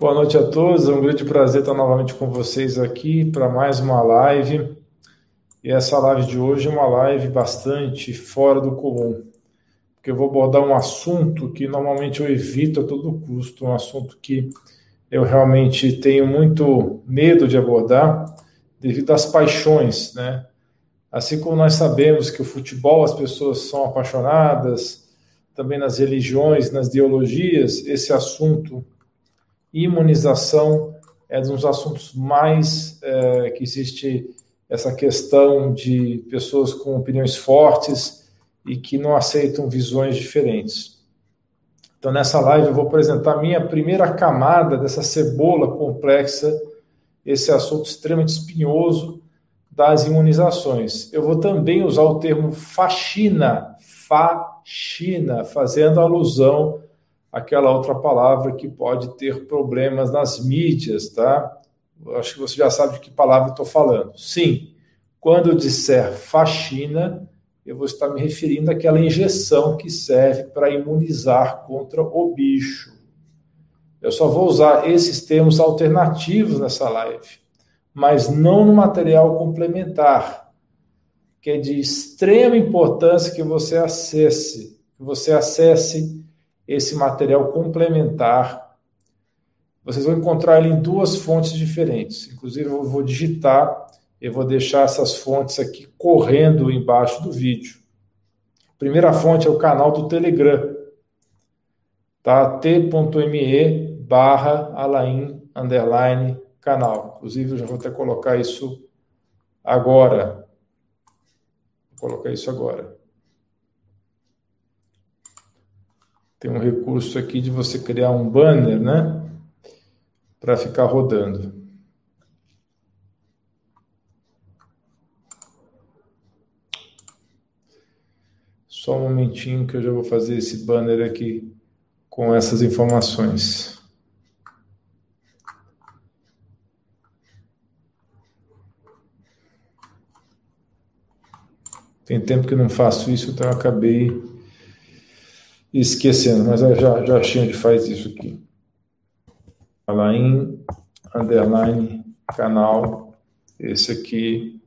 Boa noite a todos, é um grande prazer estar novamente com vocês aqui para mais uma live. E essa live de hoje é uma live bastante fora do comum, porque eu vou abordar um assunto que normalmente eu evito a todo custo, um assunto que eu realmente tenho muito medo de abordar devido às paixões, né? Assim como nós sabemos que o futebol as pessoas são apaixonadas, também nas religiões, nas ideologias, esse assunto imunização é um dos assuntos mais é, que existe essa questão de pessoas com opiniões fortes e que não aceitam visões diferentes. Então, nessa live, eu vou apresentar a minha primeira camada dessa cebola complexa, esse assunto extremamente espinhoso das imunizações. Eu vou também usar o termo faxina, faxina, fazendo alusão aquela outra palavra que pode ter problemas nas mídias, tá? Acho que você já sabe de que palavra estou falando. Sim, quando eu disser faxina, eu vou estar me referindo àquela injeção que serve para imunizar contra o bicho. Eu só vou usar esses termos alternativos nessa live, mas não no material complementar, que é de extrema importância que você acesse, que você acesse esse material complementar. Vocês vão encontrar ele em duas fontes diferentes. Inclusive, eu vou digitar, eu vou deixar essas fontes aqui correndo embaixo do vídeo. A primeira fonte é o canal do Telegram, tá? t.me barra alain underline canal. Inclusive, eu já vou até colocar isso agora. Vou colocar isso agora. Tem um recurso aqui de você criar um banner, né? Para ficar rodando. Só um momentinho que eu já vou fazer esse banner aqui com essas informações. Tem tempo que não faço isso, então eu acabei esquecendo, mas eu já, já achei onde faz isso aqui. Alain, underline, canal. Esse aqui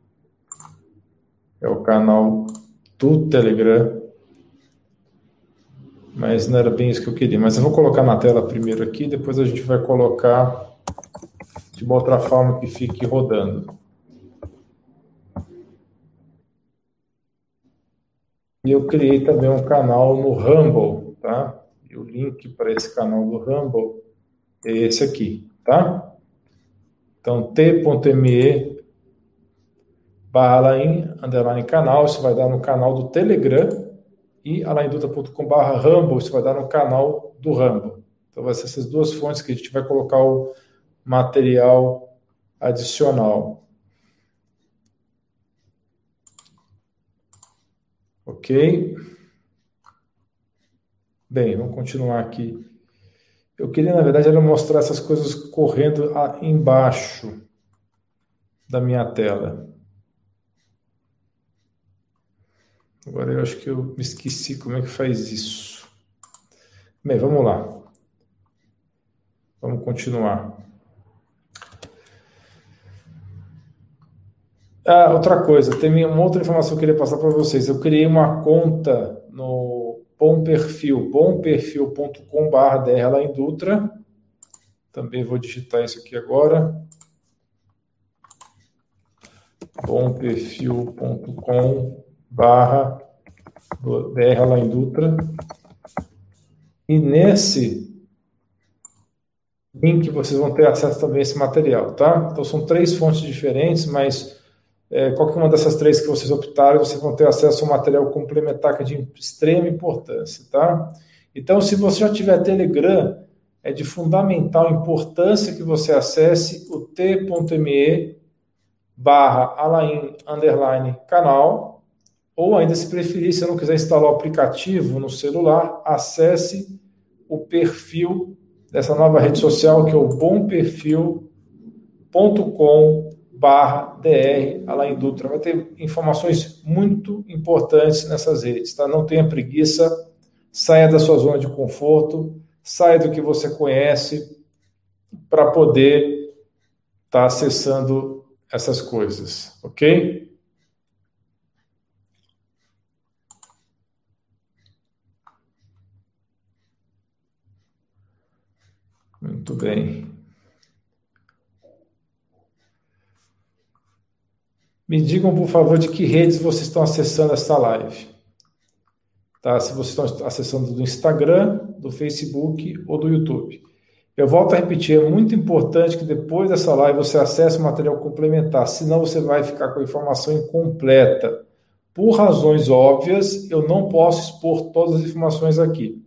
é o canal do Telegram. Mas não era bem isso que eu queria. Mas eu vou colocar na tela primeiro aqui, depois a gente vai colocar de uma outra forma que fique rodando. E eu criei também um canal no Rumble, tá? E o link para esse canal do Rumble é esse aqui, tá? Então, t.me barra Alain, underline canal, isso vai dar no canal do Telegram e alainduta.com barra Rumble, isso vai dar no canal do Rumble. Então, vai ser essas duas fontes que a gente vai colocar o material adicional. Ok? Bem, vamos continuar aqui. Eu queria, na verdade, era mostrar essas coisas correndo embaixo da minha tela. Agora eu acho que eu me esqueci como é que faz isso. Bem, vamos lá. Vamos continuar. Ah, outra coisa, tem uma outra informação que eu queria passar para vocês. Eu criei uma conta no Bom Perfil, bomperfil.com.br lá em. Também vou digitar isso aqui agora. bomperfil.com barra DR lá em. E nesse link vocês vão ter acesso também a esse material, tá? Então são três fontes diferentes, mas é, qualquer uma dessas três que vocês optarem, vocês vão ter acesso a um material complementar que é de extrema importância, tá? Então, se você já tiver Telegram, é de fundamental importância que você acesse o t.me barra alain underline canal, ou ainda se preferir, se não quiser instalar o aplicativo no celular, acesse o perfil dessa nova rede social que é o bomperfil.com barra DR Alain Dutra. Vai ter informações muito importantes nessas redes, tá? Não tenha preguiça, saia da sua zona de conforto, saia do que você conhece para poder estar tá acessando essas coisas, ok? Muito bem. Me digam, por favor, de que redes vocês estão acessando essa live. Tá? Se vocês estão acessando do Instagram, do Facebook ou do YouTube. Eu volto a repetir, é muito importante que depois dessa live você acesse o material complementar, senão você vai ficar com a informação incompleta. Por razões óbvias, eu não posso expor todas as informações aqui.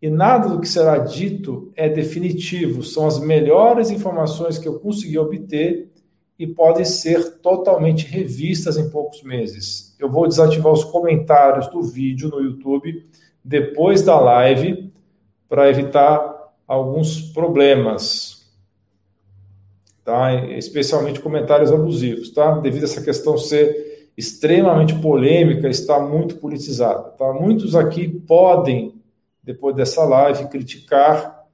E nada do que será dito é definitivo, são as melhores informações que eu consegui obter e podem ser totalmente revistas em poucos meses. Eu vou desativar os comentários do vídeo no YouTube depois da live para evitar alguns problemas, tá? Especialmente comentários abusivos, tá? Devido a essa questão ser extremamente polêmica, está muito politizada, tá? Muitos aqui podem depois dessa live criticar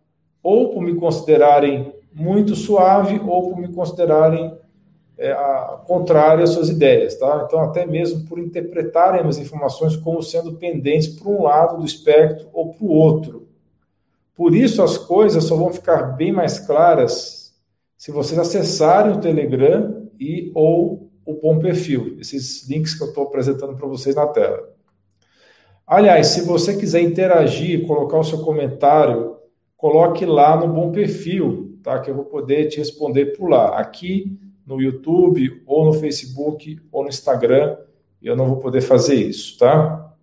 ou por me considerarem muito suave ou por me considerarem é, a, contrária às suas ideias, tá? Então, até mesmo por interpretarem as informações como sendo pendentes para um lado do espectro ou para o outro. Por isso, as coisas só vão ficar bem mais claras se vocês acessarem o Telegram e ou o Bom Perfil, esses links que eu estou apresentando para vocês na tela. Aliás, se você quiser interagir, colocar o seu comentário, coloque lá no Bom Perfil, tá? Que eu vou poder te responder por lá. Aqui no YouTube, ou no Facebook, ou no Instagram, eu não vou poder fazer isso, tá?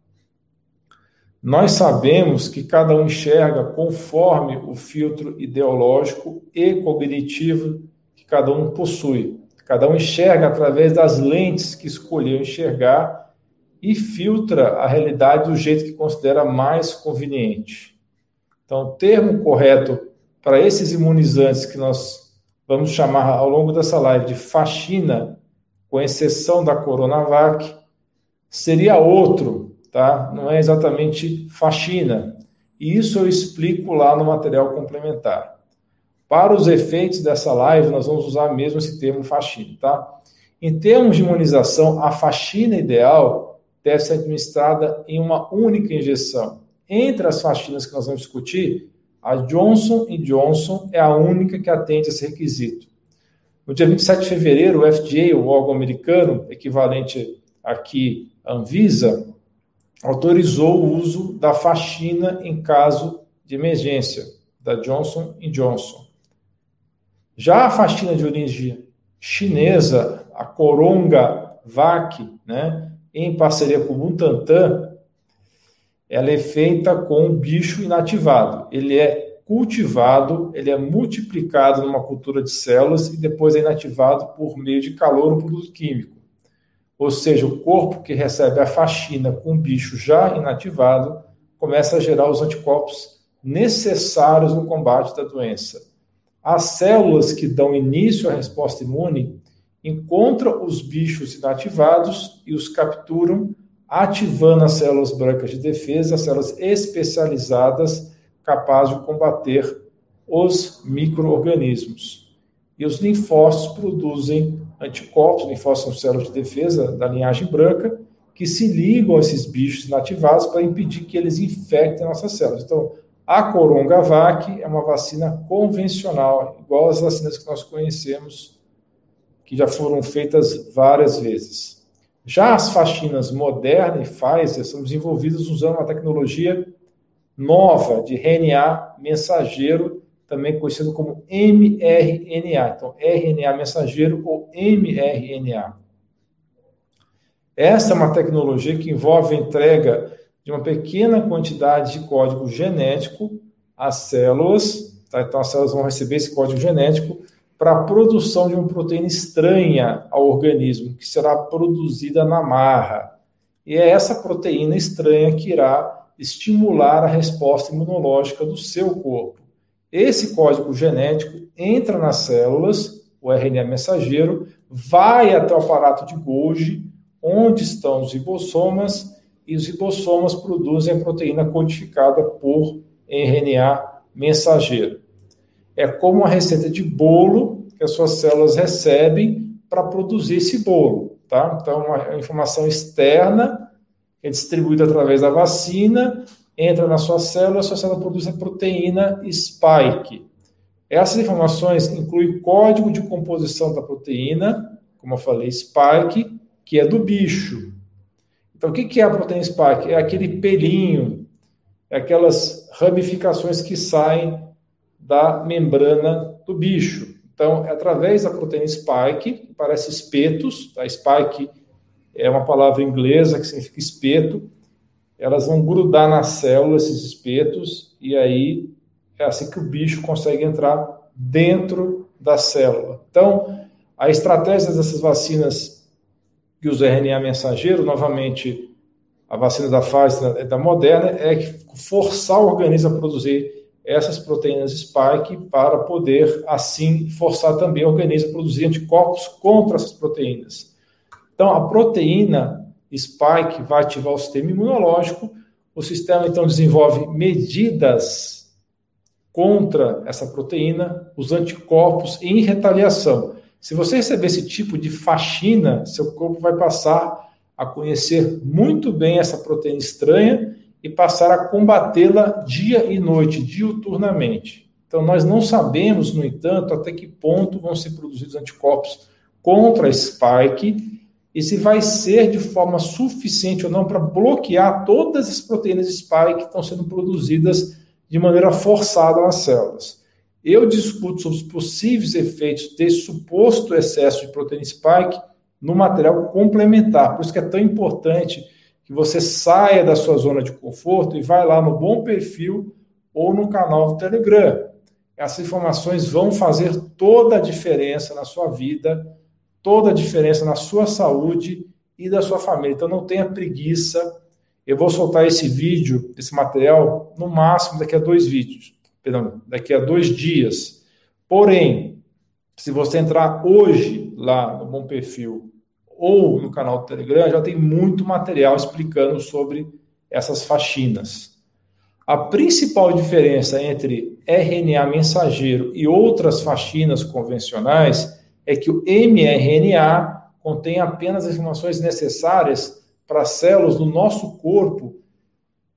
Nós sabemos que cada um enxerga conforme o filtro ideológico e cognitivo que cada um possui. Cada um enxerga através das lentes que escolheu enxergar e filtra a realidade do jeito que considera mais conveniente. Então, o termo correto para esses imunizantes que nós vamos chamar ao longo dessa live de faxina, com exceção da Coronavac, seria outro, tá? Não é exatamente faxina. E isso eu explico lá no material complementar. Para os efeitos dessa live, nós vamos usar mesmo esse termo faxina, tá? Em termos de imunização, a faxina ideal deve ser administrada em uma única injeção. Entre as faxinas que nós vamos discutir, a Johnson Johnson é a única que atende esse requisito. No dia 27 de fevereiro, o FDA, o órgão americano, equivalente aqui à Anvisa, autorizou o uso da faxina em caso de emergência, da Johnson Johnson. Já a faxina de origem chinesa, a Coronga Vac, né, em parceria com o Butantan, ela é feita com bicho inativado. Ele é cultivado, ele é multiplicado numa cultura de células e depois é inativado por meio de calor ou produto químico. Ou seja, o corpo que recebe a faxina com o bicho já inativado começa a gerar os anticorpos necessários no combate da doença. As células que dão início à resposta imune encontram os bichos inativados e os capturam ativando as células brancas de defesa, as células especializadas capazes de combater os micro-organismos. E os linfócitos produzem anticorpos, linfócitos são células de defesa da linhagem branca, que se ligam a esses bichos inativados para impedir que eles infectem nossas células. Então, a Coronavac é uma vacina convencional, igual às vacinas que nós conhecemos, que já foram feitas várias vezes. Já as faxinas Moderna e Pfizer são desenvolvidas usando uma tecnologia nova de RNA mensageiro, também conhecido como mRNA. Então, RNA mensageiro ou mRNA. Essa é uma tecnologia que envolve a entrega de uma pequena quantidade de código genético às células. Tá? Então, as células vão receber esse código genético para a produção de uma proteína estranha ao organismo, que será produzida na marra. E é essa proteína estranha que irá estimular a resposta imunológica do seu corpo. Esse código genético entra nas células, o RNA mensageiro, vai até o aparato de Golgi, onde estão os ribossomas, e os ribossomas produzem a proteína codificada por RNA mensageiro. É como uma receita de bolo que as suas células recebem para produzir esse bolo, tá? Então, uma informação externa é distribuída através da vacina, entra na sua célula, a sua célula produz a proteína spike. Essas informações incluem código de composição da proteína, como eu falei, spike, que é do bicho. Então, o que é a proteína spike? É aquele pelinho, é aquelas ramificações que saem da membrana do bicho. Então, é através da proteína spike, que parece espetos, tá? spike é uma palavra inglesa que significa espeto, elas vão grudar na célula esses espetos, e aí é assim que o bicho consegue entrar dentro da célula. Então, a estratégia dessas vacinas que usa RNA mensageiro, novamente, a vacina da Pfizer da Moderna, é forçar o organismo a produzir essas proteínas spike para poder, assim, forçar também o organismo a produzir anticorpos contra essas proteínas. Então, a proteína spike vai ativar o sistema imunológico, o sistema, então, desenvolve medidas contra essa proteína, os anticorpos em retaliação. Se você receber esse tipo de faxina, seu corpo vai passar a conhecer muito bem essa proteína estranha e passar a combatê-la dia e noite, diuturnamente. Então, nós não sabemos, no entanto, até que ponto vão ser produzidos anticorpos contra a spike e se vai ser de forma suficiente ou não para bloquear todas as proteínas spike que estão sendo produzidas de maneira forçada nas células. Eu discuto sobre os possíveis efeitos desse suposto excesso de proteína spike no material complementar. Por isso que é tão importante que você saia da sua zona de conforto e vai lá no Bom Perfil ou no canal do Telegram. Essas informações vão fazer toda a diferença na sua vida, toda a diferença na sua saúde e da sua família. Então não tenha preguiça eu vou soltar esse vídeo, esse material, no máximo daqui a dois vídeos, perdão, daqui a dois dias. Porém, se você entrar hoje lá no Bom Perfil ou no canal do Telegram, já tem muito material explicando sobre essas faxinas. A principal diferença entre RNA mensageiro e outras faxinas convencionais é que o mRNA contém apenas as informações necessárias para as células do nosso corpo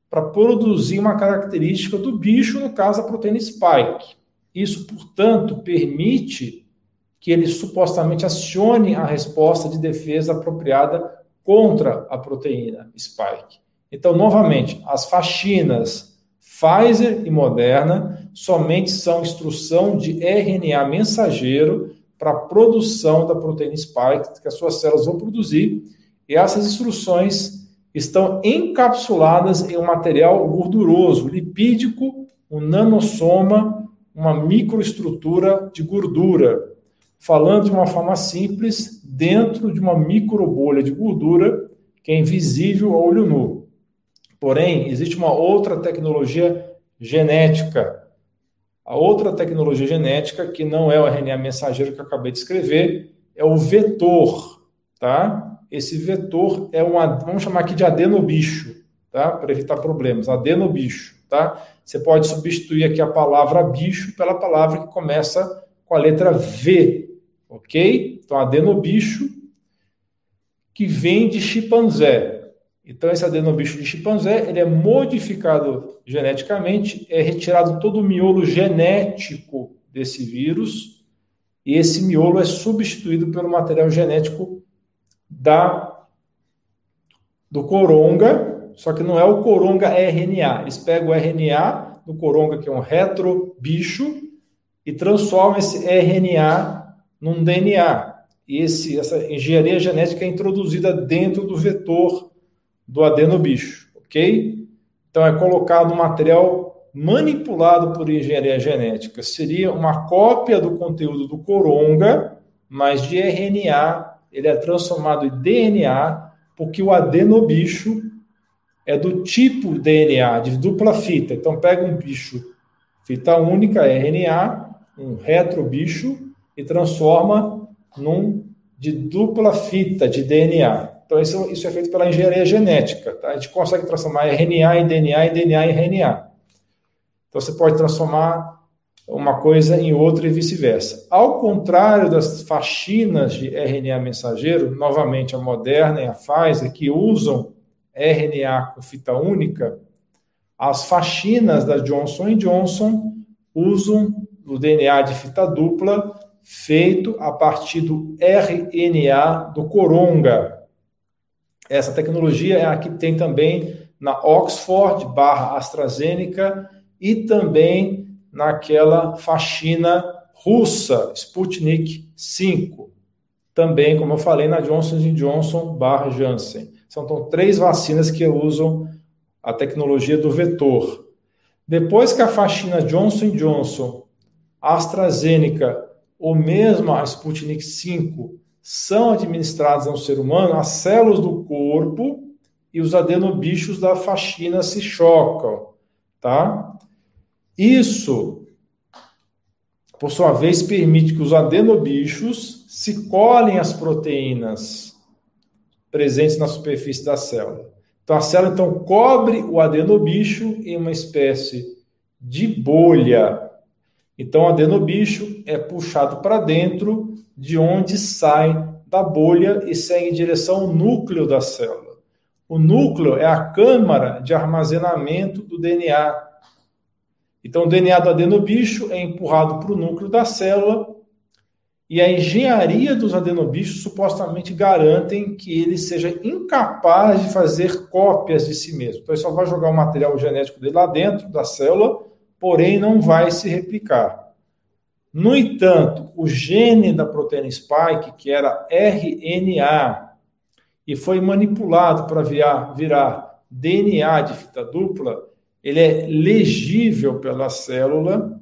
para produzir uma característica do bicho, no caso a proteína spike. Isso, portanto, permite que ele supostamente acione a resposta de defesa apropriada contra a proteína spike. Então, novamente, as faxinas Pfizer e Moderna somente são instrução de RNA mensageiro para a produção da proteína spike que as suas células vão produzir e essas instruções estão encapsuladas em um material gorduroso, lipídico, um nanossoma, uma microestrutura de gordura. Falando de uma forma simples, dentro de uma microbolha de gordura que é invisível ao olho nu. Porém, existe uma outra tecnologia genética. A outra tecnologia genética, que não é o RNA mensageiro que eu acabei de escrever, é o vetor, tá? esse vetor é um, vamos chamar aqui de adenobicho, tá? Para evitar problemas, adenobicho, tá? Você pode substituir aqui a palavra bicho pela palavra que começa com a letra V, ok? Então, adenobicho, que vem de chimpanzé. Então, esse adenobicho de chimpanzé, ele é modificado geneticamente, é retirado todo o miolo genético desse vírus, e esse miolo é substituído pelo material genético da do coronga, só que não é o coronga RNA. Eles pegam o RNA do coronga, que é um retrobicho, e transformam esse RNA num DNA. E esse, essa engenharia genética é introduzida dentro do vetor do adenobicho, ok? Então é colocado um material manipulado por engenharia genética. Seria uma cópia do conteúdo do coronga, mas de RNA ele é transformado em DNA porque o adenobicho é do tipo DNA, de dupla fita. Então, pega um bicho, fita única, RNA, um retrobicho, e transforma num de dupla fita de DNA. Então, isso, isso é feito pela engenharia genética. Tá? A gente consegue transformar RNA em DNA e DNA em RNA. Então, você pode transformar uma coisa em outra e vice-versa. Ao contrário das faxinas de RNA mensageiro, novamente a Moderna e a Pfizer, que usam RNA com fita única, as faxinas da Johnson Johnson usam o DNA de fita dupla feito a partir do RNA do coronga. Essa tecnologia é a que tem também na Oxford barra AstraZeneca e também naquela faxina russa, Sputnik 5. Também, como eu falei, na Johnson Johnson barra Janssen. São então, três vacinas que usam a tecnologia do vetor. Depois que a faxina Johnson Johnson, AstraZeneca ou mesmo a Sputnik 5 são administradas ao ser humano, as células do corpo e os adenobichos da faxina se chocam, tá? Isso, por sua vez, permite que os adenobichos se colhem as proteínas presentes na superfície da célula. Então, a célula então cobre o adenobicho em uma espécie de bolha. Então, o adenobicho é puxado para dentro, de onde sai da bolha e segue em direção ao núcleo da célula. O núcleo é a câmara de armazenamento do DNA. Então, o DNA do adenobicho é empurrado para o núcleo da célula e a engenharia dos adenobichos supostamente garantem que ele seja incapaz de fazer cópias de si mesmo. Então, ele só vai jogar o material genético dele lá dentro da célula, porém não vai se replicar. No entanto, o gene da proteína spike, que era RNA, e foi manipulado para virar, virar DNA de fita dupla, ele é legível pela célula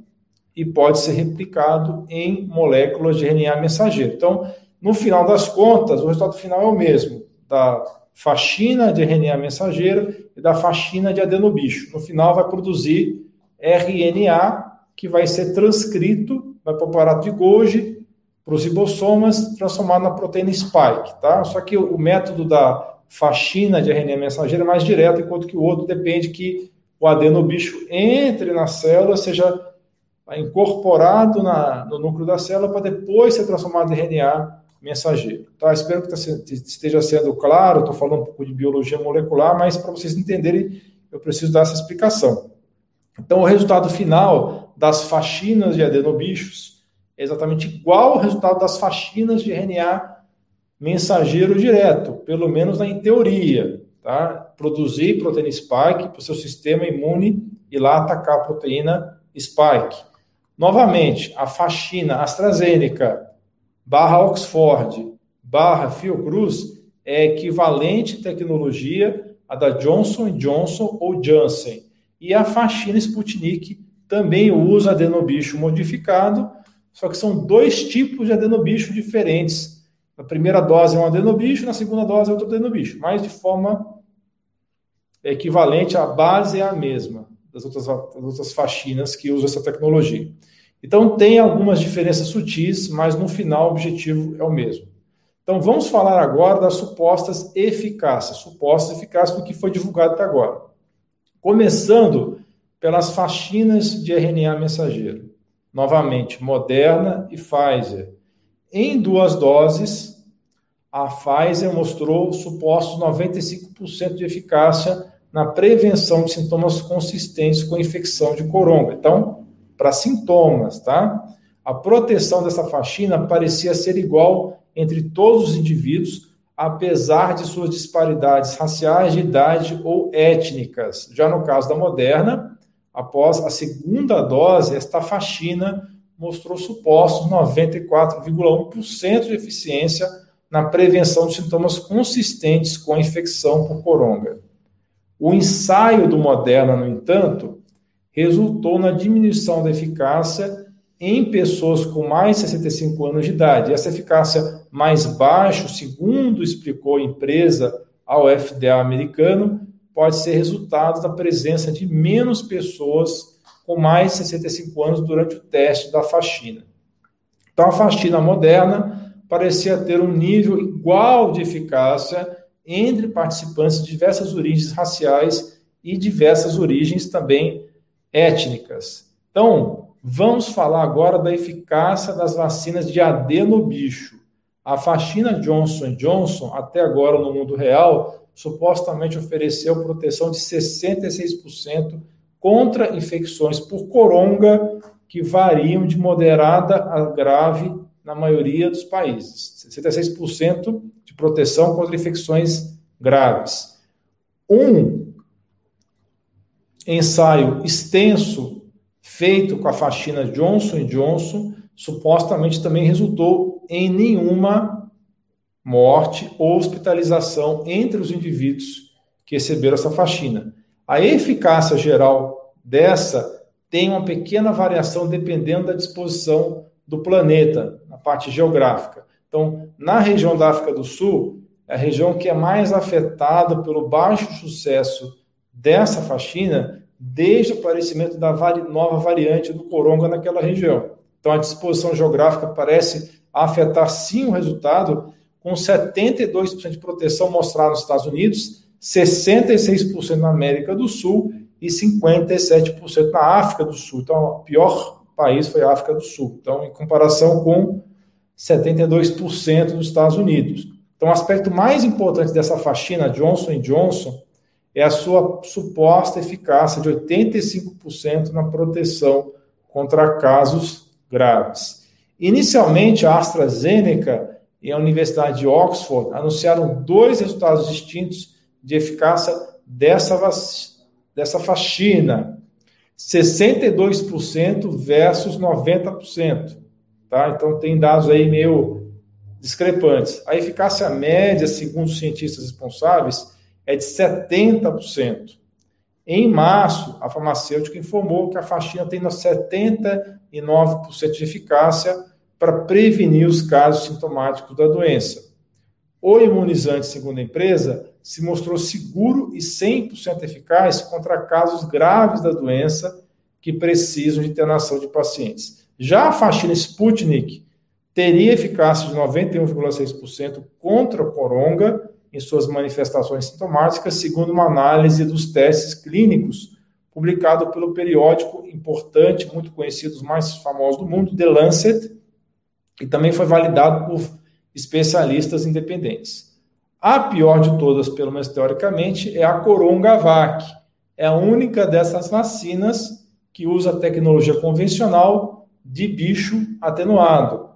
e pode ser replicado em moléculas de RNA mensageiro. Então, no final das contas, o resultado final é o mesmo, da faxina de RNA mensageiro e da faxina de adenobicho. No final, vai produzir RNA, que vai ser transcrito, vai para o aparato de Golgi, para os ribossomas, transformado na proteína spike, tá? Só que o método da faxina de RNA mensageiro é mais direto, enquanto que o outro depende que o adenobicho entre na célula, seja incorporado na, no núcleo da célula para depois ser transformado em RNA mensageiro. Tá? Espero que tá esteja sendo claro, estou falando um pouco de biologia molecular, mas para vocês entenderem, eu preciso dar essa explicação. Então, o resultado final das faxinas de adenobichos é exatamente igual ao resultado das faxinas de RNA mensageiro direto, pelo menos em teoria. Tá? Produzir proteína spike para o seu sistema imune e lá atacar a proteína spike. Novamente, a faxina AstraZeneca barra Oxford barra Fiocruz é equivalente tecnologia à da Johnson Johnson ou Janssen. E a faxina Sputnik também usa adenobicho modificado, só que são dois tipos de adenobicho diferentes. Na primeira dose é um adenobicho, na segunda dose é outro adenobicho, mas de forma equivalente, a base é a mesma das outras, das outras faxinas que usam essa tecnologia. Então, tem algumas diferenças sutis, mas no final o objetivo é o mesmo. Então, vamos falar agora das supostas eficácias, supostas eficácias do que foi divulgado até agora. Começando pelas faxinas de RNA mensageiro. Novamente, Moderna e Pfizer. Em duas doses, a Pfizer mostrou supostos 95% de eficácia na prevenção de sintomas consistentes com infecção de coronga. Então, para sintomas, tá? A proteção dessa faxina parecia ser igual entre todos os indivíduos, apesar de suas disparidades raciais, de idade ou étnicas. Já no caso da Moderna, após a segunda dose, esta faxina mostrou supostos 94,1% de eficiência na prevenção de sintomas consistentes com a infecção por coronga. O ensaio do Moderna, no entanto, resultou na diminuição da eficácia em pessoas com mais de 65 anos de idade. Essa eficácia mais baixa, segundo explicou a empresa ao FDA americano, pode ser resultado da presença de menos pessoas com mais de 65 anos durante o teste da faxina. Então, a faxina moderna parecia ter um nível igual de eficácia entre participantes de diversas origens raciais e diversas origens também étnicas. Então, Vamos falar agora da eficácia das vacinas de adenobicho. A vacina Johnson Johnson, até agora no mundo real, supostamente ofereceu proteção de 66% contra infecções por coronga que variam de moderada a grave na maioria dos países. 66% de proteção contra infecções graves. Um ensaio extenso feito com a faxina Johnson Johnson supostamente também resultou em nenhuma morte ou hospitalização entre os indivíduos que receberam essa faxina. A eficácia geral dessa tem uma pequena variação dependendo da disposição do planeta, na parte geográfica. Então, na região da África do Sul, é a região que é mais afetada pelo baixo sucesso dessa faxina desde o aparecimento da nova variante do coronga naquela região. Então, a disposição geográfica parece afetar sim o resultado, com 72% de proteção mostrada nos Estados Unidos, 66% na América do Sul e 57% na África do Sul. Então, o pior país foi a África do Sul. Então, em comparação com 72% dos Estados Unidos. Então, o aspecto mais importante dessa faxina Johnson Johnson é a sua suposta eficácia de 85% na proteção contra casos graves. Inicialmente, a AstraZeneca e a Universidade de Oxford anunciaram dois resultados distintos de eficácia dessa, dessa faxina: 62% versus 90%. Tá? Então, tem dados aí meio discrepantes. A eficácia média, segundo os cientistas responsáveis, é de 70%. Em março, a farmacêutica informou que a faxina tem 79% de eficácia para prevenir os casos sintomáticos da doença. O imunizante, segundo a empresa, se mostrou seguro e 100% eficaz contra casos graves da doença que precisam de internação de pacientes. Já a faxina Sputnik teria eficácia de 91,6% contra o coronga em suas manifestações sintomáticas, segundo uma análise dos testes clínicos publicado pelo periódico importante, muito conhecido, os mais famosos do mundo, The Lancet, e também foi validado por especialistas independentes. A pior de todas, pelo menos teoricamente, é a Coronavac. É a única dessas vacinas que usa tecnologia convencional de bicho atenuado.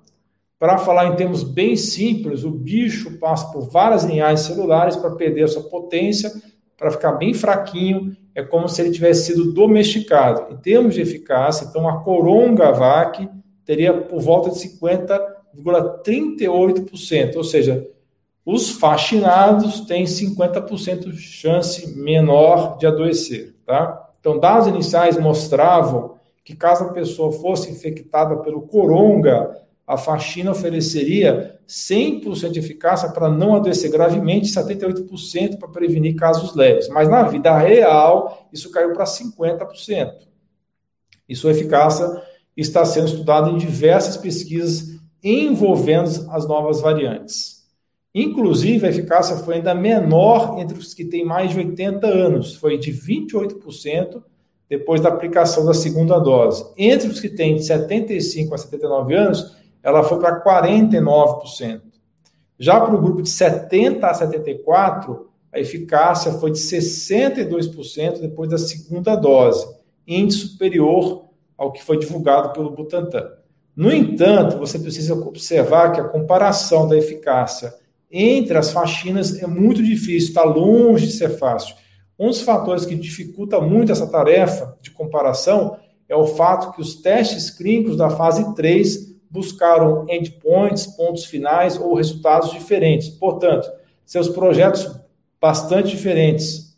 Para falar em termos bem simples, o bicho passa por várias linhagens celulares para perder a sua potência, para ficar bem fraquinho. É como se ele tivesse sido domesticado. Em termos de eficácia, então a Coronavac teria por volta de 50,38%, ou seja, os fascinados têm 50% de chance menor de adoecer, tá? Então, dados iniciais mostravam que caso a pessoa fosse infectada pelo coronga, a faxina ofereceria 100% de eficácia para não adoecer gravemente, 78% para prevenir casos leves. Mas na vida real, isso caiu para 50%. E sua eficácia está sendo estudado em diversas pesquisas envolvendo as novas variantes. Inclusive, a eficácia foi ainda menor entre os que têm mais de 80 anos, foi de 28% depois da aplicação da segunda dose. Entre os que têm de 75 a 79 anos, ela foi para 49%. Já para o grupo de 70 a 74, a eficácia foi de 62% depois da segunda dose, índice superior ao que foi divulgado pelo Butantan. No entanto, você precisa observar que a comparação da eficácia entre as faxinas é muito difícil, está longe de ser fácil. Um dos fatores que dificulta muito essa tarefa de comparação é o fato que os testes clínicos da fase 3 buscaram endpoints, pontos finais ou resultados diferentes. Portanto, seus projetos bastante diferentes.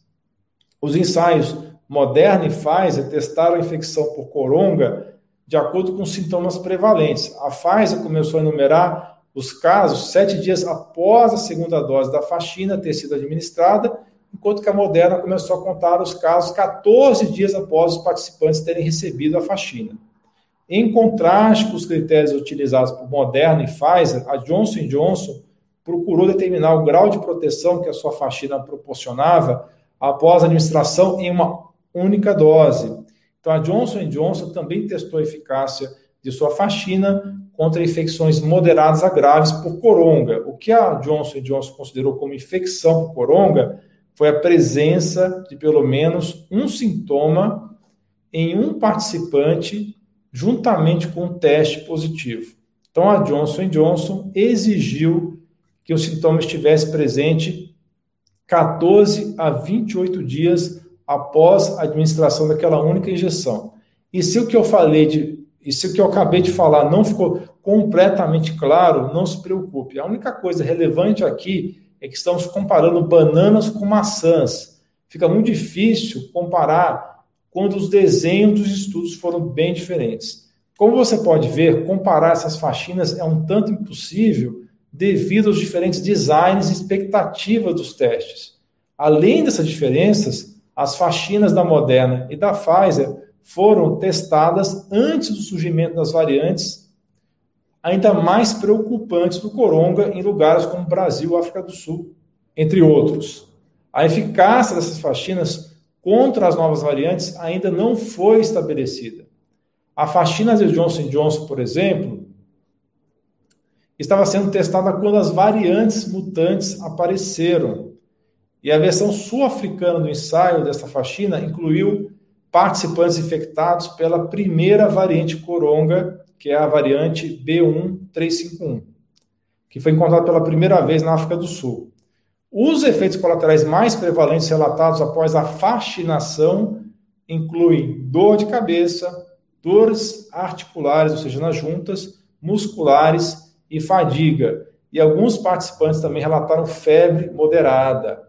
Os ensaios Moderna e Pfizer testaram a infecção por coronga de acordo com sintomas prevalentes. A Pfizer começou a enumerar os casos sete dias após a segunda dose da faxina ter sido administrada, enquanto que a Moderna começou a contar os casos 14 dias após os participantes terem recebido a faxina. Em contraste com os critérios utilizados por Moderna e Pfizer, a Johnson Johnson procurou determinar o grau de proteção que a sua faxina proporcionava após a administração em uma única dose. Então, a Johnson Johnson também testou a eficácia de sua faxina contra infecções moderadas a graves por coronga. O que a Johnson Johnson considerou como infecção por coronga foi a presença de pelo menos um sintoma em um participante juntamente com um teste positivo. Então a Johnson Johnson exigiu que o sintoma estivesse presente 14 a 28 dias após a administração daquela única injeção. E se o que eu falei de e se o que eu acabei de falar não ficou completamente claro, não se preocupe. A única coisa relevante aqui é que estamos comparando bananas com maçãs. Fica muito difícil comparar quando os desenhos dos estudos foram bem diferentes. Como você pode ver, comparar essas faxinas é um tanto impossível devido aos diferentes designs e expectativas dos testes. Além dessas diferenças, as faxinas da Moderna e da Pfizer foram testadas antes do surgimento das variantes ainda mais preocupantes do coronga em lugares como Brasil, África do Sul, entre outros. A eficácia dessas vacinas contra as novas variantes ainda não foi estabelecida. A vacina de Johnson Johnson, por exemplo, estava sendo testada quando as variantes mutantes apareceram. E a versão sul-africana do ensaio dessa vacina incluiu participantes infectados pela primeira variante coronga, que é a variante B1351, que foi encontrada pela primeira vez na África do Sul. Os efeitos colaterais mais prevalentes relatados após a vacinação incluem dor de cabeça, dores articulares, ou seja, nas juntas, musculares e fadiga. E alguns participantes também relataram febre moderada.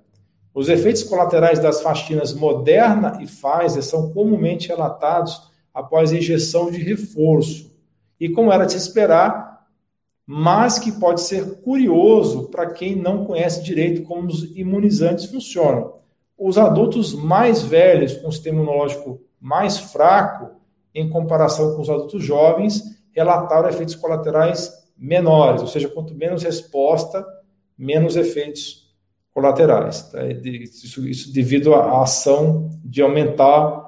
Os efeitos colaterais das vacinas Moderna e Pfizer são comumente relatados após a injeção de reforço. E como era de se esperar, mas que pode ser curioso para quem não conhece direito como os imunizantes funcionam. Os adultos mais velhos, com sistema imunológico mais fraco, em comparação com os adultos jovens, relataram efeitos colaterais menores, ou seja, quanto menos resposta, menos efeitos colaterais. Tá? Isso, isso, devido à ação de aumentar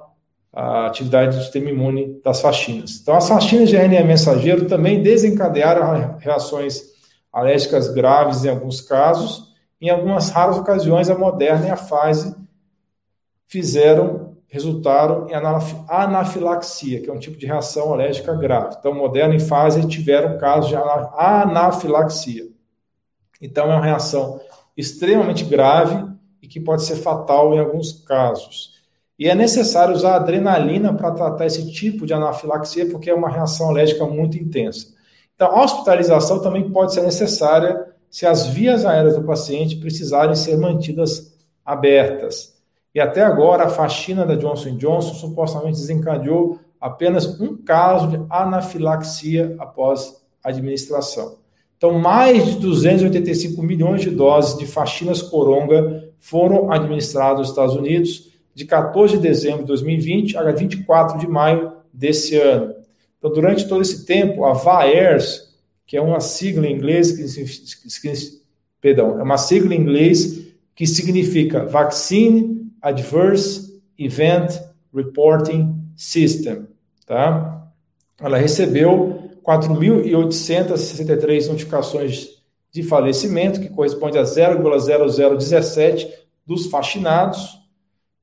a atividade do sistema imune das faxinas. Então, as faxinas de RNA mensageiro também desencadearam reações alérgicas graves em alguns casos. Em algumas raras ocasiões, a Moderna e a Pfizer fizeram, resultaram em anafilaxia, que é um tipo de reação alérgica grave. Então, Moderna e Pfizer tiveram casos de anafilaxia. Então, é uma reação extremamente grave e que pode ser fatal em alguns casos. E é necessário usar adrenalina para tratar esse tipo de anafilaxia, porque é uma reação alérgica muito intensa. Então, a hospitalização também pode ser necessária se as vias aéreas do paciente precisarem ser mantidas abertas. E até agora, a faxina da Johnson Johnson supostamente desencadeou apenas um caso de anafilaxia após administração. Então, mais de 285 milhões de doses de faxinas coronga foram administradas nos Estados Unidos de 14 de dezembro de 2020 a 24 de maio desse ano. Então, durante todo esse tempo, a VAERS, que é uma sigla em inglês, que, que, perdão, é uma sigla em inglês que significa Vaccine Adverse Event Reporting System, tá? Ela recebeu 4.863 notificações de falecimento, que corresponde a 0,0017 dos fascinados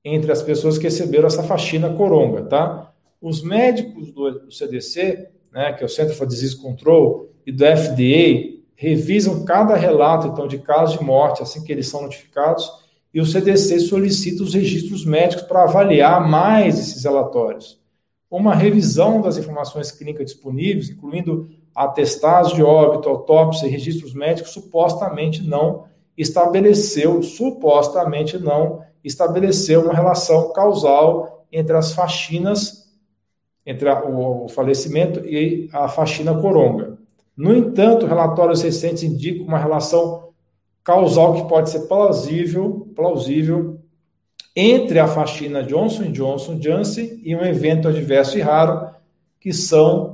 entre as pessoas que receberam essa faxina coronga, tá? Os médicos do, CDC, né, que é o Center for Disease Control, e do FDA, revisam cada relato, então, de casos de morte, assim que eles são notificados, e o CDC solicita os registros médicos para avaliar mais esses relatórios uma revisão das informações clínicas disponíveis, incluindo atestados de óbito, autópsia e registros médicos, supostamente não estabeleceu, supostamente não estabeleceu uma relação causal entre as faxinas, entre a, o, falecimento e a faxina coronga. No entanto, relatórios recentes indicam uma relação causal que pode ser plausível, plausível entre a faxina Johnson Johnson Janssen e um evento adverso e raro, que são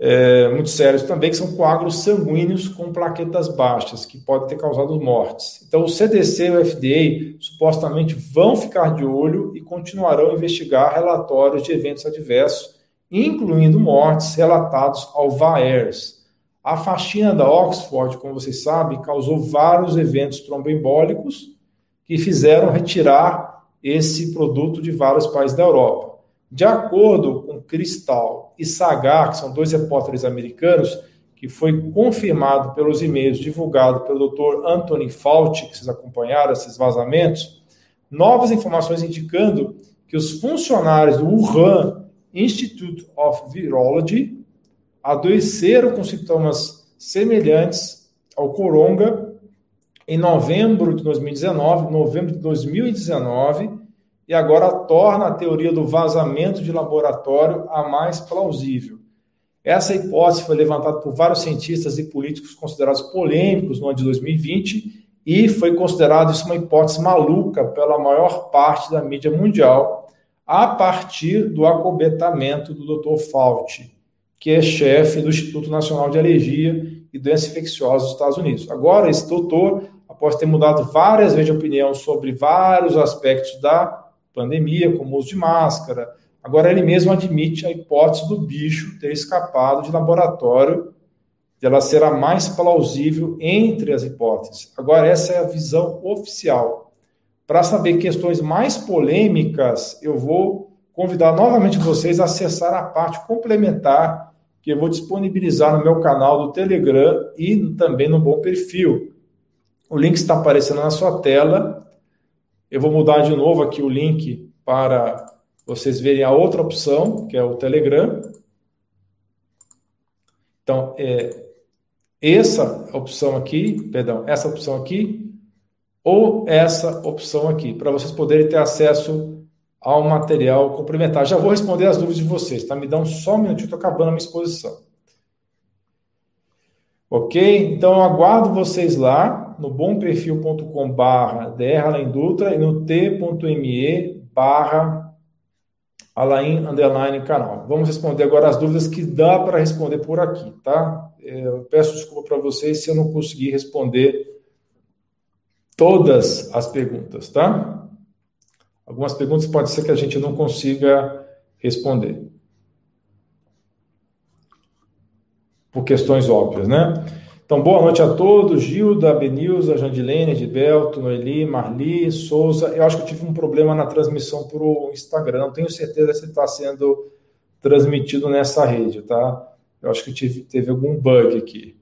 é, muito sérios também, que são coágulos sanguíneos com plaquetas baixas, que podem ter causado mortes. Então, o CDC e o FDA supostamente vão ficar de olho e continuarão a investigar relatórios de eventos adversos, incluindo mortes relatados ao VAERS. A faxina da Oxford, como vocês sabem, causou vários eventos tromboembólicos que fizeram retirar esse produto de vários países da Europa. De acordo Cristal e Sagar, que são dois repórteres americanos, que foi confirmado pelos e-mails divulgados pelo Dr. Anthony Fauci, que vocês acompanharam esses vazamentos, novas informações indicando que os funcionários do Wuhan Institute of Virology adoeceram com sintomas semelhantes ao coronga em novembro de 2019, novembro de 2019, e agora torna a teoria do vazamento de laboratório a mais plausível. Essa hipótese foi levantada por vários cientistas e políticos considerados polêmicos no ano de 2020 e foi considerado isso uma hipótese maluca pela maior parte da mídia mundial, a partir do acobetamento do Dr. Fauci, que é chefe do Instituto Nacional de Alergia e Doenças Infecciosas dos Estados Unidos. Agora, esse doutor, após ter mudado várias vezes de opinião sobre vários aspectos da pandemia, como uso de máscara. Agora, ele mesmo admite a hipótese do bicho ter escapado de laboratório, de ela ser a mais plausível entre as hipóteses. Agora, essa é a visão oficial. Para saber questões mais polêmicas, eu vou convidar novamente vocês a acessar a parte complementar que eu vou disponibilizar no meu canal do Telegram e também no Bom Perfil. O link está aparecendo na sua tela eu vou mudar de novo aqui o link para vocês verem a outra opção, que é o Telegram. Então, é, essa opção aqui, perdão, essa opção aqui, ou essa opção aqui, para vocês poderem ter acesso ao material complementar. Já vou responder as dúvidas de vocês, tá? Me dão só um minutinho, estou acabando a minha exposição. Ok? Então, eu aguardo vocês lá no bomperfil.com barra Dutra e no t.me barra Alain underline canal. Vamos responder agora as dúvidas que dá para responder por aqui, tá? Eu peço desculpa para vocês se eu não conseguir responder todas as perguntas, tá? Algumas perguntas pode ser que a gente não consiga responder. Por questões óbvias, né? Então, boa noite a todos. Gilda, Benilza, Jandilene, Edibelto, Noeli, Marli, Souza. Eu acho que eu tive um problema na transmissão para o Instagram. Não tenho certeza se está sendo transmitido nessa rede, tá? Eu acho que tive, teve algum bug aqui.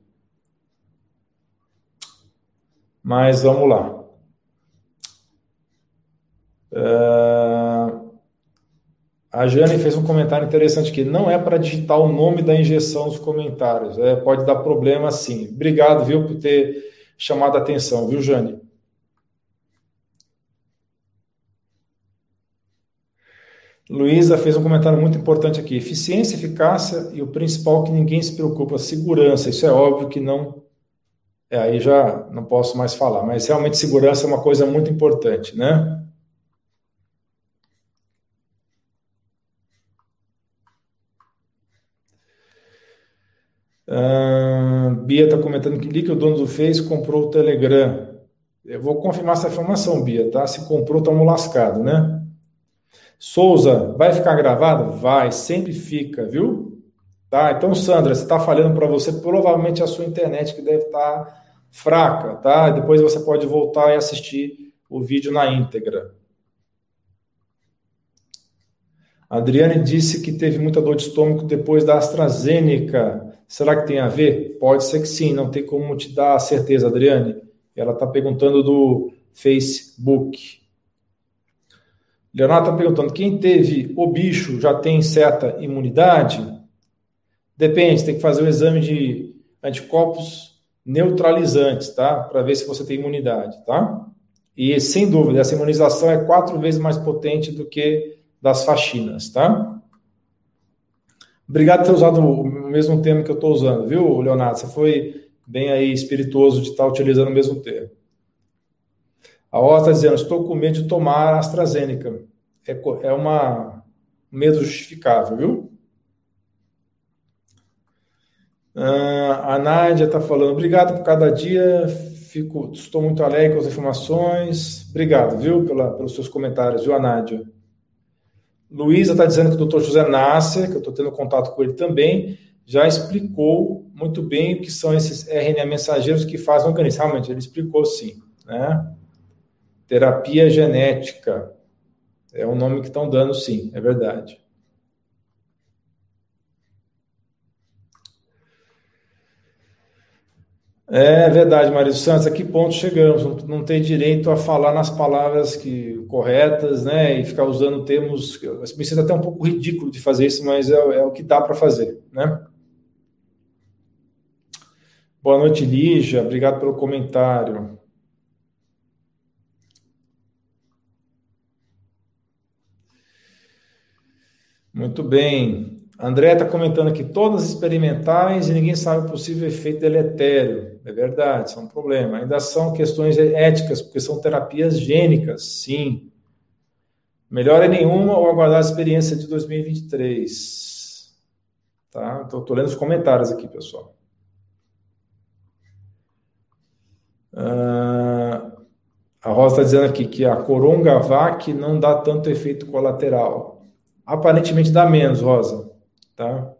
Mas vamos lá. Uh... A Jane fez um comentário interessante aqui. Não é para digitar o nome da injeção nos comentários. É, pode dar problema sim. Obrigado, viu, por ter chamado a atenção, viu, Jane? Luísa fez um comentário muito importante aqui. Eficiência, eficácia e o principal que ninguém se preocupa, segurança. Isso é óbvio que não. É, aí já não posso mais falar, mas realmente segurança é uma coisa muito importante, né? Bia está comentando que, que o dono do Face comprou o Telegram. Eu vou confirmar essa informação, Bia, tá? Se comprou, estamos lascados, né? Souza, vai ficar gravado? Vai, sempre fica, viu? Tá? Então, Sandra, se está falhando para você, provavelmente a sua internet que deve estar tá fraca, tá? Depois você pode voltar e assistir o vídeo na íntegra. Adriane disse que teve muita dor de estômago depois da AstraZeneca. Será que tem a ver? Pode ser que sim, não tem como te dar certeza, Adriane. Ela está perguntando do Facebook. Leonardo está perguntando: quem teve o bicho já tem certa imunidade? Depende, tem que fazer o exame de anticorpos neutralizantes, tá? Para ver se você tem imunidade, tá? E sem dúvida, essa imunização é quatro vezes mais potente do que das faxinas, tá? Obrigado por ter usado o mesmo termo que eu estou usando, viu, Leonardo? Você foi bem aí espirituoso de estar tá utilizando o mesmo termo. A Ó está dizendo, estou com medo de tomar AstraZeneca. É, é uma um medo justificável, viu? Uh, a Nádia está falando, obrigado por cada dia, fico, estou muito alegre com as informações. Obrigado, viu, pela, pelos seus comentários, viu, a Nádia? Luísa está dizendo que o doutor José Nasser, que eu estou tendo contato com ele também, já explicou muito bem o que são esses RNA mensageiros que fazem o organismo. Realmente, ele explicou sim. Né? Terapia genética. É o nome que estão dando, sim, é verdade. É verdade, Marido Santos. A que ponto chegamos? Não, não tem direito a falar nas palavras que, corretas, né? E ficar usando termos. Me sinto até um pouco ridículo de fazer isso, mas é, é o que dá para fazer, né? Boa noite, Lígia. Obrigado pelo comentário. Muito bem. André está comentando aqui, todas experimentais e ninguém sabe o possível efeito deletério. É verdade, isso é um problema. Ainda são questões éticas, porque são terapias gênicas, sim. Melhor é nenhuma ou aguardar a experiência de 2023. Tá? Estou lendo os comentários aqui, pessoal. Uh, a Rosa está dizendo aqui que a Coronavac não dá tanto efeito colateral. Aparentemente dá menos, Rosa. Tá?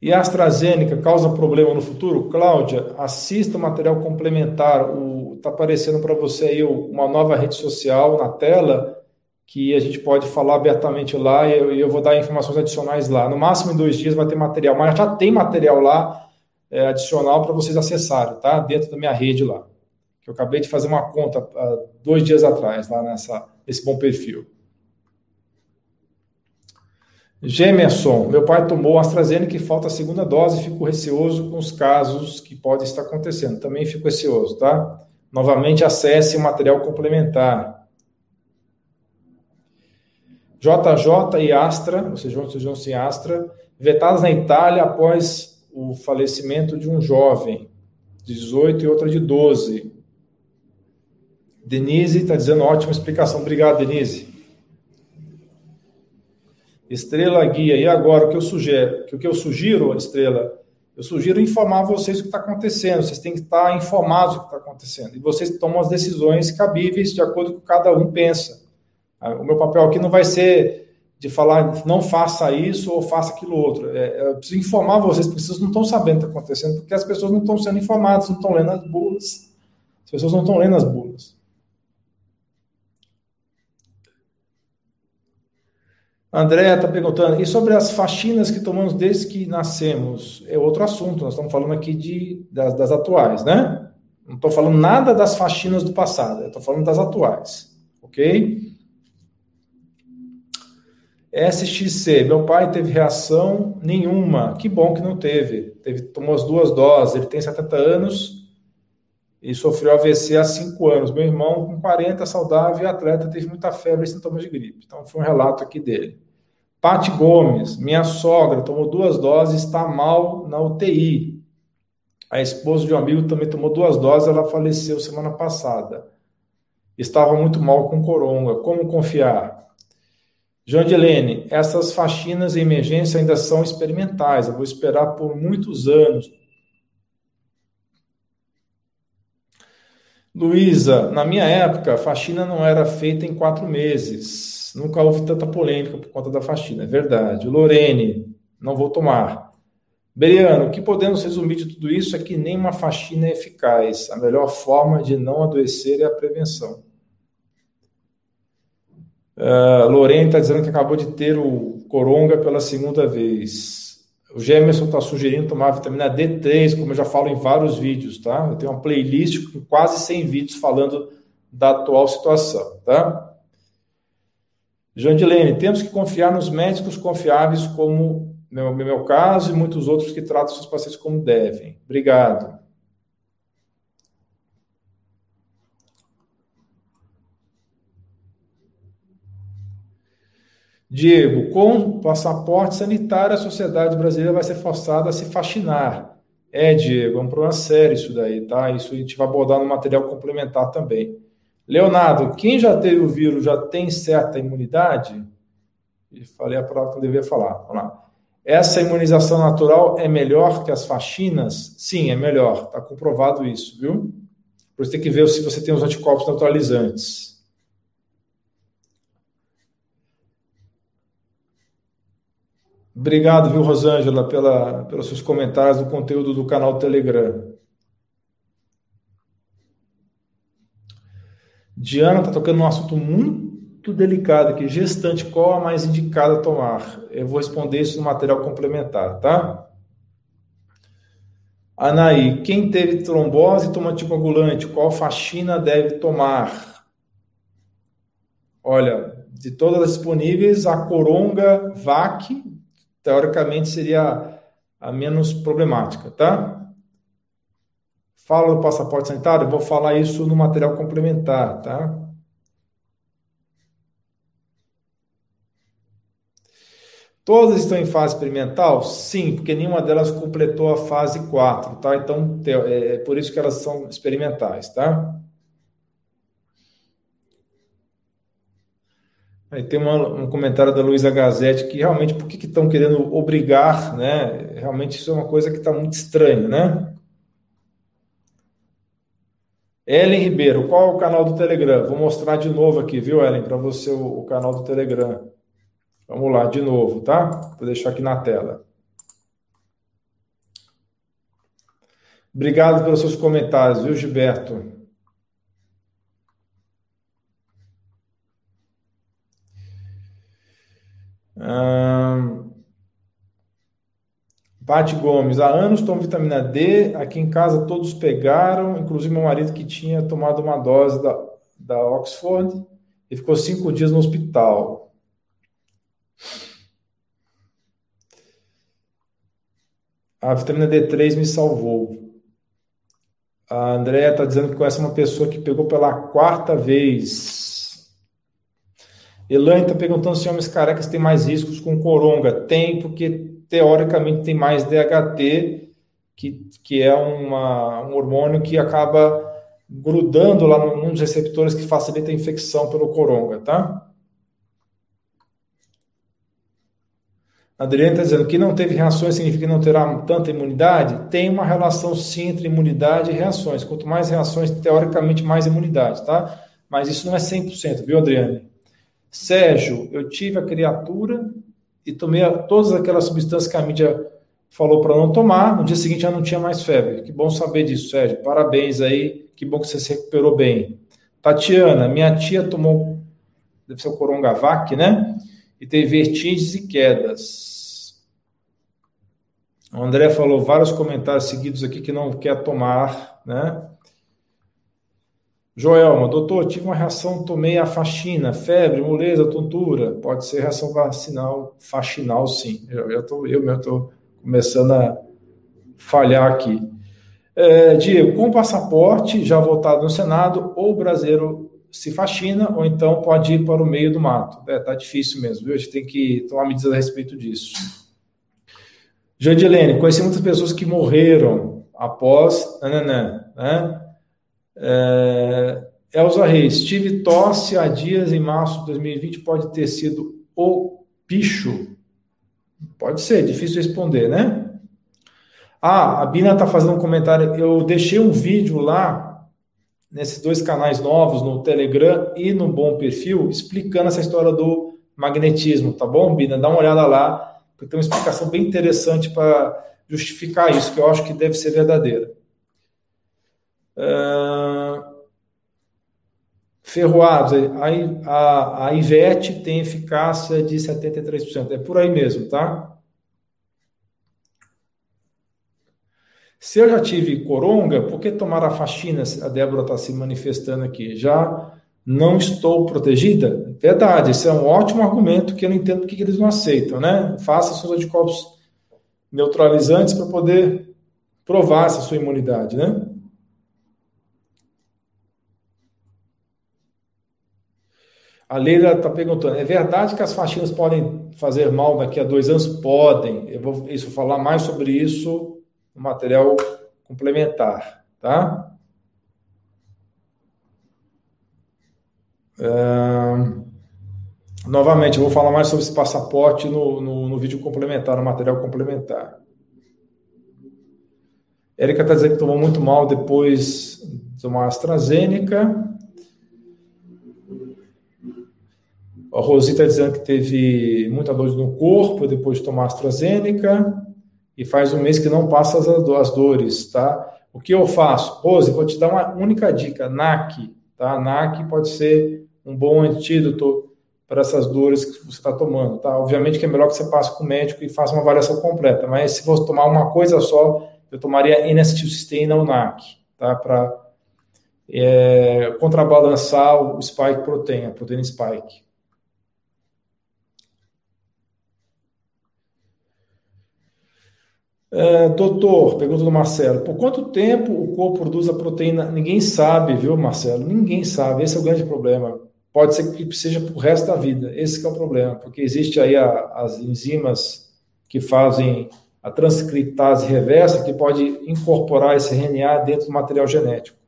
E a AstraZeneca causa problema no futuro? Cláudia, assista o material complementar. Está aparecendo para você aí uma nova rede social na tela que a gente pode falar abertamente lá e eu, eu, vou dar informações adicionais lá. No máximo em dois dias vai ter material, mas já tem material lá é, adicional para vocês acessarem, tá? Dentro da minha rede lá. Eu acabei de fazer uma conta uh, dois dias atrás, lá nessa, nesse bom perfil. Gemerson, meu pai tomou AstraZeneca e falta a segunda dose, fico receoso com os casos que podem estar acontecendo. Também fico receoso, tá? Novamente acesse o material complementar. JJ e Astra, ou seja, Johnson e Astra, vetadas na Itália após o falecimento de um jovem, 18 e outra de 12. Denise está dizendo ótima explicação. Obrigado, Denise. Estrela guia. E agora o que eu sugiro? O que eu sugiro, Estrela? Eu sugiro informar vocês o que está acontecendo. Vocês têm que estar informados do que está acontecendo. E vocês tomam as decisões cabíveis de acordo com o que cada um pensa. O meu papel aqui não vai ser de falar não faça isso ou faça aquilo outro. É, eu preciso informar vocês, porque vocês não estão sabendo o que está acontecendo, porque as pessoas não estão sendo informadas, não estão lendo as bulas. As pessoas não estão lendo as bulas. André está perguntando, e sobre as faxinas que tomamos desde que nascemos? É outro assunto, nós estamos falando aqui de, das, das atuais, né? Não estou falando nada das faxinas do passado, estou falando das atuais, ok? SXC, meu pai teve reação nenhuma. Que bom que não teve. teve tomou as duas doses. Ele tem 70 anos e sofreu AVC há 5 anos. Meu irmão, com 40, saudável e atleta, teve muita febre e sintomas de gripe. Então, foi um relato aqui dele. Pati Gomes, minha sogra, tomou duas doses, está mal na UTI. A esposa de um amigo também tomou duas doses, ela faleceu semana passada. Estava muito mal com coronga. Como confiar? João Dilene, essas faxinas em emergência ainda são experimentais, eu vou esperar por muitos anos. Luísa, na minha época, a faxina não era feita em quatro meses. Nunca houve tanta polêmica por conta da faxina, é verdade. Lorene, não vou tomar. Beriano, o que podemos resumir de tudo isso é que nenhuma faxina é eficaz. A melhor forma de não adoecer é a prevenção. Uh, Lorena está dizendo que acabou de ter o coronga pela segunda vez. O Gemerson está sugerindo tomar vitamina D3, como eu já falo em vários vídeos, tá? Eu tenho uma playlist com quase 100 vídeos falando da atual situação, tá? Jandilene, temos que confiar nos médicos confiáveis, como no meu caso, e muitos outros que tratam seus pacientes como devem. Obrigado. Diego, com passaporte sanitário, a sociedade brasileira vai ser forçada a se fascinar. É, Diego, é um problema sério isso daí, tá? Isso a gente vai abordar no material complementar também. Leonardo, quem já teve o vírus já tem certa imunidade? E falei a palavra que eu devia falar. Vamos lá. Essa imunização natural é melhor que as faxinas? Sim, é melhor. Está comprovado isso, viu? Por isso tem que ver se você tem os anticorpos neutralizantes. Obrigado, viu, Rosângela, pela, pelos seus comentários do conteúdo do canal Telegram. Diana está tocando num assunto muito delicado aqui. Gestante, qual a mais indicada a tomar? Eu vou responder isso no material complementar, tá? Anaí, quem teve trombose toma anticoagulante, qual faxina deve tomar? Olha, de todas as disponíveis, a coronga VAC, teoricamente, seria a menos problemática, tá? Fala do passaporte sanitário, vou falar isso no material complementar, tá? Todas estão em fase experimental? Sim, porque nenhuma delas completou a fase 4, tá? Então, é, é por isso que elas são experimentais, tá? Aí tem uma, um comentário da Luísa Gazete que realmente, por que estão querendo obrigar, né? Realmente isso é uma coisa que está muito estranha, né? Ellen Ribeiro, qual é o canal do Telegram? Vou mostrar de novo aqui, viu, Ellen, para você o, o, canal do Telegram. Vamos lá, de novo, tá? Vou deixar aqui na tela. Obrigado pelos seus comentários, viu, Gilberto? Pati Gomes, há anos tomo vitamina D, aqui em casa todos pegaram, inclusive meu marido que tinha tomado uma dose da, da Oxford e ficou cinco dias no hospital. A vitamina D3 me salvou. A Andrea está dizendo que conhece uma pessoa que pegou pela quarta vez. Elaine está perguntando se homens carecas têm mais riscos com coronga. Tem, porque teoricamente tem mais DHT, que, que é uma, um hormônio que acaba grudando lá num dos receptores que facilita a infecção pelo coronga, tá? Adriano está dizendo que não teve reações significa que não terá tanta imunidade? Tem uma relação sim entre imunidade e reações. Quanto mais reações, teoricamente, mais imunidade, tá? Mas isso não é 100%, viu, Adriane? Sérgio, eu tive a criatura e tomei todas aquelas substâncias que a mídia falou para não tomar. No dia seguinte já não tinha mais febre. Que bom saber disso, Sérgio. Parabéns aí. Que bom que você se recuperou bem. Tatiana, minha tia tomou, deve ser o Corongavac, né? E teve vertigens e quedas. O André falou vários comentários seguidos aqui que não quer tomar, né? Joelma, doutor, tive uma reação, tomei a faxina, febre, moleza, tontura. Pode ser reação vacinal, faxinal, sim. Eu, eu, tô, eu mesmo estou começando a falhar aqui. É, Diego, com passaporte já votado no Senado, ou o brasileiro se faxina, ou então pode ir para o meio do mato. É, tá difícil mesmo, viu? A gente tem que tomar medidas a respeito disso. Jandilene, conheci muitas pessoas que morreram após, né, né? É, Elza Reis, tive tosse há dias em março de 2020, pode ter sido o picho? Pode ser, difícil responder, né? Ah, a Bina está fazendo um comentário. Eu deixei um vídeo lá, nesses dois canais novos, no Telegram e no Bom Perfil, explicando essa história do magnetismo, tá bom, Bina? Dá uma olhada lá, porque tem uma explicação bem interessante para justificar isso, que eu acho que deve ser verdadeira. Uh, ferroados, a, a, a Ivete tem eficácia de 73%. É por aí mesmo, tá? Se eu já tive coronga, por que tomar a faxina? A Débora está se manifestando aqui. Já não estou protegida? Verdade, esse é um ótimo argumento que eu não entendo porque eles não aceitam, né? Faça seus anticorpos neutralizantes para poder provar essa sua imunidade, né? A Leila está perguntando: é verdade que as faxinas podem fazer mal daqui a dois anos? Podem. Eu vou isso, falar mais sobre isso no material complementar, tá? Novamente, eu vou falar mais sobre esse passaporte no, no, no vídeo complementar, no material complementar. Érica está dizendo que tomou muito mal depois de tomar AstraZeneca. A Rosi está dizendo que teve muita dor no corpo depois de tomar AstraZeneca e faz um mês que não passa as, dores, tá? O que eu faço? Rose, vou te dar uma única dica, NAC, tá? NAC pode ser um bom antídoto para essas dores que você está tomando, tá? Obviamente que é melhor que você passe com o médico e faça uma avaliação completa, mas se você tomar uma coisa só, eu tomaria N-acetilcisteína ou NAC, tá? Para é, contrabalançar o spike protein, a proteína spike. É, doutor, pergunta do Marcelo, por quanto tempo o corpo produz a proteína? Ninguém sabe, viu, Marcelo? Ninguém sabe. Esse é o grande problema. Pode ser que seja para o resto da vida. Esse é o problema, porque existe aí a, as enzimas que fazem a transcriptase reversa, que pode incorporar esse RNA dentro do material genético.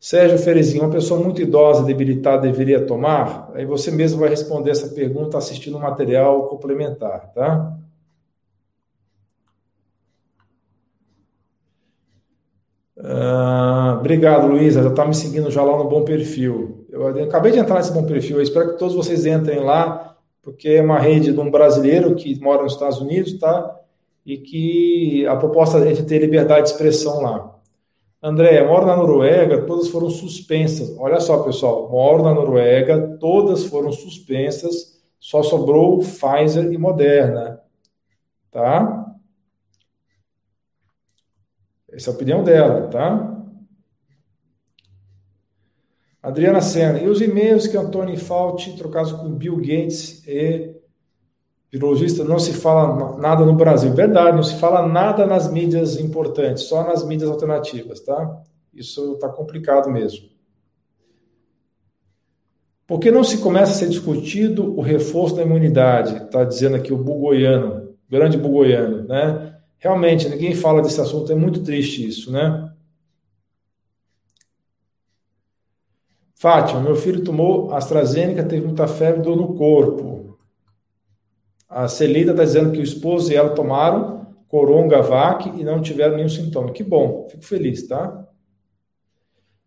Sérgio Ferezinho, uma pessoa muito idosa, debilitada, deveria tomar? Aí você mesmo vai responder essa pergunta assistindo um material complementar, tá? Uh, obrigado, Luísa. Já está me seguindo já lá no Bom Perfil. Eu acabei de entrar nesse Bom Perfil. Eu espero que todos vocês entrem lá, porque é uma rede de um brasileiro que mora nos Estados Unidos, tá? E que a proposta é de ter liberdade de expressão lá. André, moro na Noruega, todas foram suspensas. Olha só, pessoal, moro na Noruega, todas foram suspensas, só sobrou Pfizer e Moderna. Tá? Essa é a opinião dela, tá? Adriana Senna. E os e-mails que Antônio Fauci trocados com Bill Gates e virologista não se fala nada no Brasil. Verdade, não se fala nada nas mídias importantes, só nas mídias alternativas, tá? Isso tá complicado mesmo. Por que não se começa a ser discutido o reforço da imunidade? Está dizendo aqui o Bugoiano, grande Bugoiano, né? Realmente, ninguém fala desse assunto, é muito triste isso, né? Fátima, meu filho tomou AstraZeneca, teve muita febre dor no corpo. A Celida está dizendo que o esposo e ela tomaram Coronavac e não tiveram nenhum sintoma. Que bom, fico feliz, tá?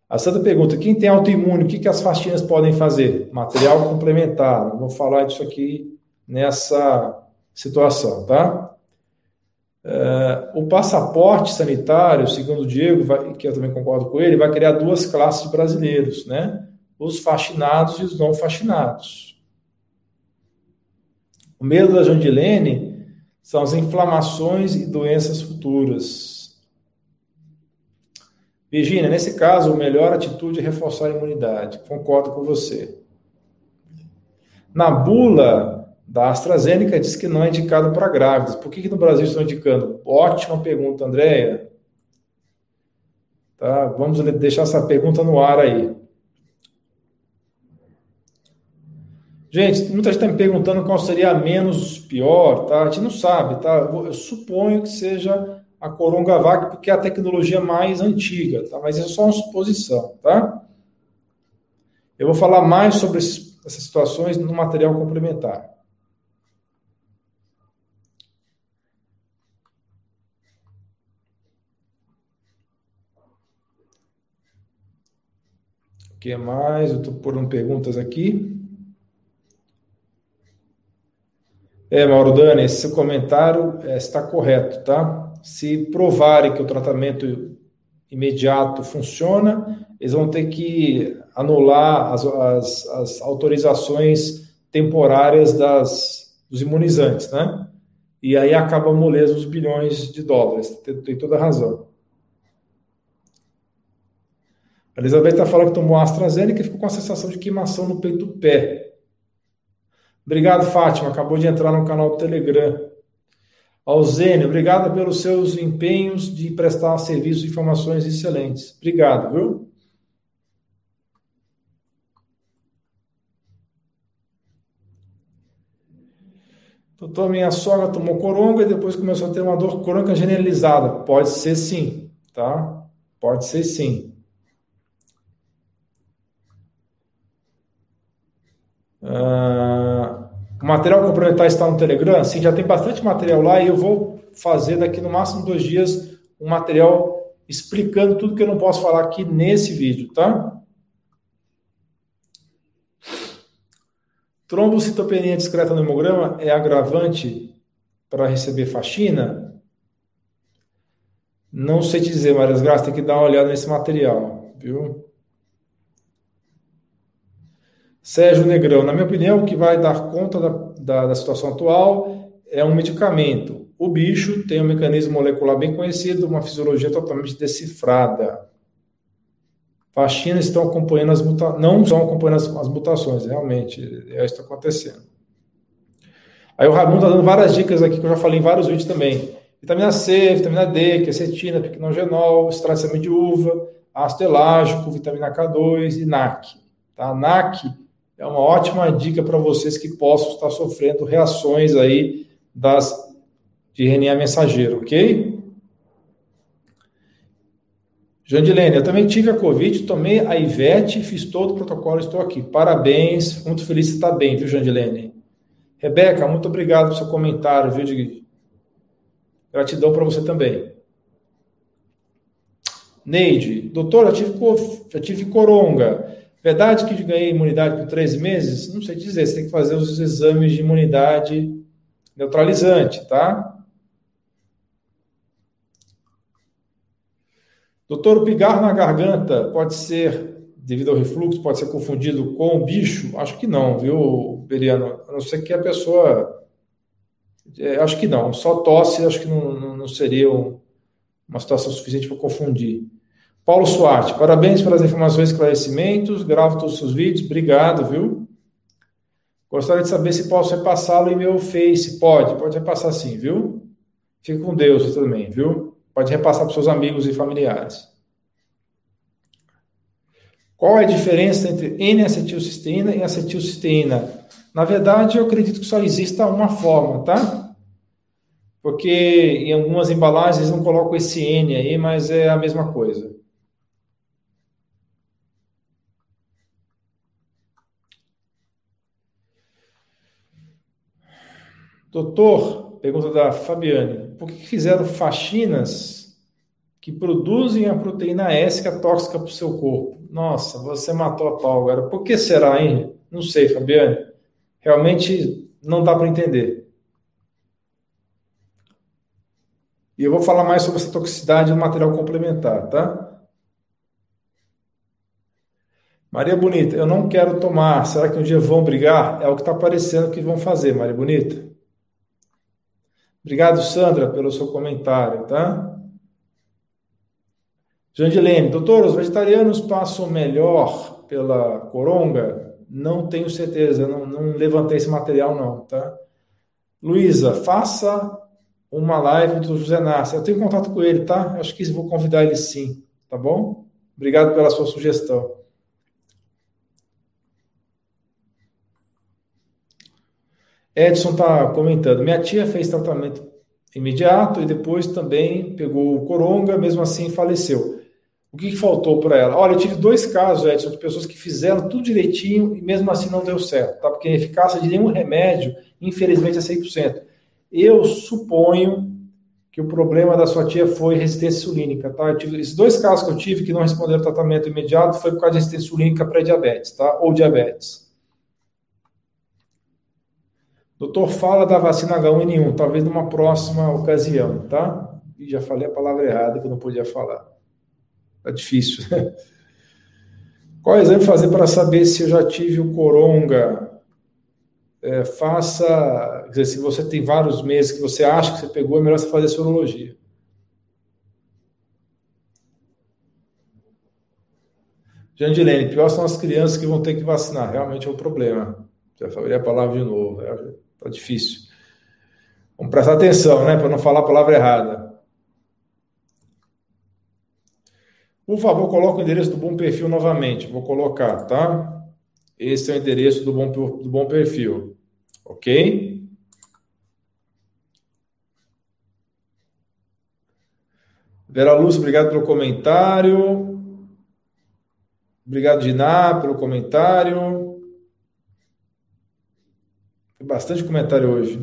A Santa pergunta: quem tem autoimune, o que, que as faxinas podem fazer? Material complementar. Vou falar disso aqui nessa situação, tá? Uh, o passaporte sanitário, segundo o Diego, vai, que eu também concordo com ele, vai criar duas classes de brasileiros, né? Os fascinados e os não fascinados. O medo da Jandilene são as inflamações e doenças futuras. Virginia, nesse caso, a melhor atitude é reforçar a imunidade. Concordo com você. Na bula da AstraZeneca diz que não é indicado para grávidas. Por que, que no Brasil estão indicando? Ótima pergunta, Andréia. Tá, vamos deixar essa pergunta no ar aí. Gente, muita gente está me perguntando qual seria a menos pior, tá? A gente não sabe, tá? Eu suponho que seja a Coronavac, porque é a tecnologia mais antiga, tá? Mas isso é só uma suposição, tá? Eu vou falar mais sobre essas situações no material complementar. O que mais? Eu estou pondo perguntas aqui. É, Mauro Dani, esse comentário é, está correto, tá? Se provarem que o tratamento imediato funciona, eles vão ter que anular as, as, as autorizações temporárias das, dos imunizantes, né? E aí acaba a moleza dos bilhões de dólares. Tem, tem toda a razão. A Elizabeth está falando que tomou AstraZeneca e ficou com a sensação de queimação no peito do pé. Obrigado, Fátima. Acabou de entrar no canal do Telegram. Alzênio, obrigado pelos seus empenhos de prestar serviços e informações excelentes. Obrigado, viu? Doutor, minha sogra tomou coronga e depois começou a ter uma dor crônica generalizada. Pode ser sim, tá? Pode ser sim. Uh, o material complementar está no Telegram? Sim, já tem bastante material lá e eu vou fazer daqui no máximo dois dias um material explicando tudo que eu não posso falar aqui nesse vídeo, tá? Trombocitopenia discreta no hemograma é agravante para receber faxina? Não sei te dizer, Marias Graças, tem que dar uma olhada nesse material, viu? Sérgio Negrão, na minha opinião, o que vai dar conta da, da, da situação atual é um medicamento. O bicho tem um mecanismo molecular bem conhecido, uma fisiologia totalmente decifrada. Faxinas estão acompanhando as mutações, não estão acompanhando as, as, mutações, realmente, é isso que está acontecendo. Aí o Raimundo está dando várias dicas aqui que eu já falei em vários vídeos também. Vitamina C, vitamina D, quercetina, piquenogenol, extrato de uva, ácido elágico, vitamina K2 e NAC. Tá? NAC é uma ótima dica para vocês que possam estar sofrendo reações aí das de RNA mensageiro, ok? Jandilene, eu também tive a Covid, tomei a Ivete, fiz todo o protocolo, estou aqui. Parabéns, muito feliz de estar bem, viu, Jandilene? Rebeca, muito obrigado pelo seu comentário, viu? De... Gratidão para você também. Neide, doutor, já tive, já tive coronga. Verdade que ganhei imunidade por três meses? Não sei dizer, você tem que fazer os exames de imunidade neutralizante, tá? Doutor, o pigarro na garganta pode ser, devido ao refluxo, pode ser confundido com o bicho? Acho que não, viu, Beriano? A não ser que a pessoa. É, acho que não. Só tosse, acho que não, não, não seria uma situação suficiente para confundir. Paulo Suarte, parabéns pelas informações e esclarecimentos. Gravo todos os vídeos. Obrigado, viu? Gostaria de saber se posso repassá-lo em meu Face. Pode, pode repassar sim, viu? Fique com Deus também, viu? Pode repassar para seus amigos e familiares. Qual é a diferença entre N-acetilcisteína e acetilcisteína? Na verdade, eu acredito que só exista uma forma, tá? Porque em algumas embalagens não colocam esse N aí, mas é a mesma coisa. Doutor, pergunta da Fabiane, por que fizeram faxinas que produzem a proteína S que é tóxica para o seu corpo? Nossa, você matou a pau agora. Por que será, hein? Não sei, Fabiane. Realmente não dá para entender. E eu vou falar mais sobre essa toxicidade no material complementar, tá? Maria Bonita, eu não quero tomar. Será que um dia vão brigar? É o que está parecendo que vão fazer, Maria Bonita. Obrigado, Sandra, pelo seu comentário, tá? Jandilene, doutor, os vegetarianos passam melhor pela coronga? Não tenho certeza, não, não levantei esse material não, tá? Luísa, faça uma live do José Nassi. Eu tenho contato com ele, tá? Acho que vou convidar ele sim, tá bom? Obrigado pela sua sugestão. Edson está comentando. Minha tia fez tratamento imediato e depois também pegou o coronga, mesmo assim faleceu. O que, que faltou para ela? Olha, eu tive dois casos, Edson, de pessoas que fizeram tudo direitinho e mesmo assim não deu certo, tá? Porque a eficácia de nenhum remédio, infelizmente, é 100%. Eu suponho que o problema da sua tia foi resistência insulínica, tá? Eu tive, esses dois casos que eu tive que não responderam tratamento imediato foi por causa de resistência insulínica pré-diabetes, tá? Ou diabetes. Doutor, fala da vacina H1N1, talvez numa próxima ocasião, tá? E já falei a palavra errada que eu não podia falar. Tá difícil. Qual exame fazer para saber se eu já tive o coronga? É, faça, quer dizer, se você tem vários meses que você acha que você pegou, é melhor você fazer sorologia. Jandilene, pior são as crianças que vão ter que vacinar. Realmente é um problema. Já falei a palavra de novo. É, Tá difícil. Vamos prestar atenção, né? Para não falar a palavra errada. Por favor, coloque o endereço do Bom Perfil novamente. Vou colocar, tá? Esse é o endereço do Bom, do bom Perfil. Ok? Vera Lúcia, obrigado pelo comentário. Obrigado, Diná, pelo comentário. Bastante comentário hoje.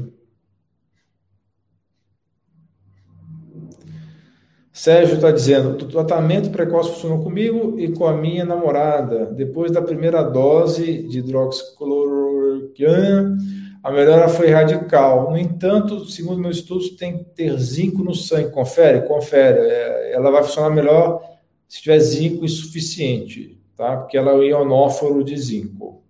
Sérgio está dizendo: o tratamento precoce funcionou comigo e com a minha namorada. Depois da primeira dose de hidroxicloroquina, a melhora foi radical. No entanto, segundo meus estudos, tem que ter zinco no sangue. Confere? Confere. É, ela vai funcionar melhor se tiver zinco insuficiente, tá? Porque ela é o ionóforo de zinco.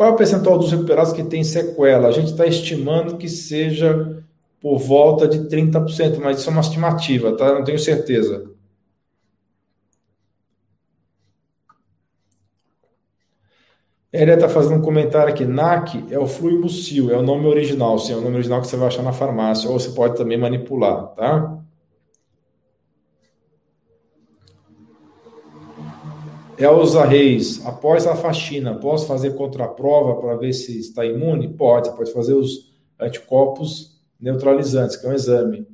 Qual é o percentual dos recuperados que tem sequela? A gente está estimando que seja por volta de 30%, mas isso é uma estimativa, tá? Não tenho certeza. Ele está fazendo um comentário aqui. NAC é o fluimucil, é o nome original, sim, é o nome original que você vai achar na farmácia, ou você pode também manipular, tá? Elza Reis, após a faxina, posso fazer contraprova para ver se está imune? Pode, pode fazer os anticorpos neutralizantes, que é um exame.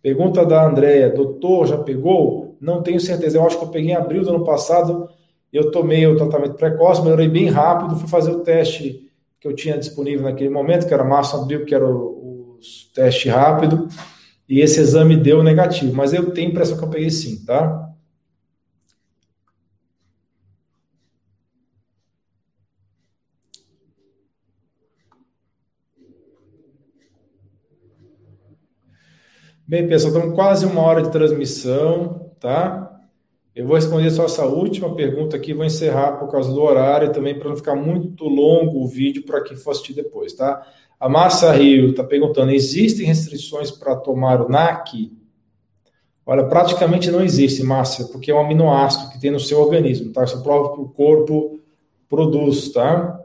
Pergunta da Andréia, doutor, já pegou? Não tenho certeza, eu acho que eu peguei em abril do ano passado, eu tomei o tratamento precoce, melhorei bem rápido, fui fazer o teste que eu tinha disponível naquele momento, que era março, abril, que era o, o teste rápido, e esse exame deu negativo, mas eu tenho impressão que eu peguei sim, tá? Bem, pessoal, estamos quase uma hora de transmissão, tá? Eu vou responder só essa última pergunta aqui, vou encerrar por causa do horário também, para não ficar muito longo o vídeo para quem for assistir depois, tá? A Massa Rio está perguntando: existem restrições para tomar o NAC? Olha, praticamente não existe, Márcia, porque é um aminoácido que tem no seu organismo, tá? Seu próprio corpo produz, tá?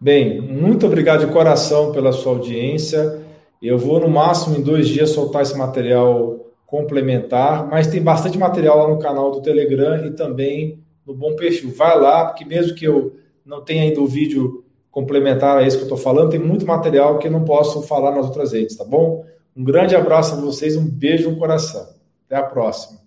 Bem, muito obrigado de coração pela sua audiência. Eu vou, no máximo, em dois dias, soltar esse material complementar, mas tem bastante material lá no canal do Telegram e também no Bom Perfil. Vai lá, porque mesmo que eu não tenha ainda o vídeo complementar a esse que eu estou falando, tem muito material que eu não posso falar nas outras redes, tá bom? Um grande abraço a vocês, um beijo no coração. Até a próxima.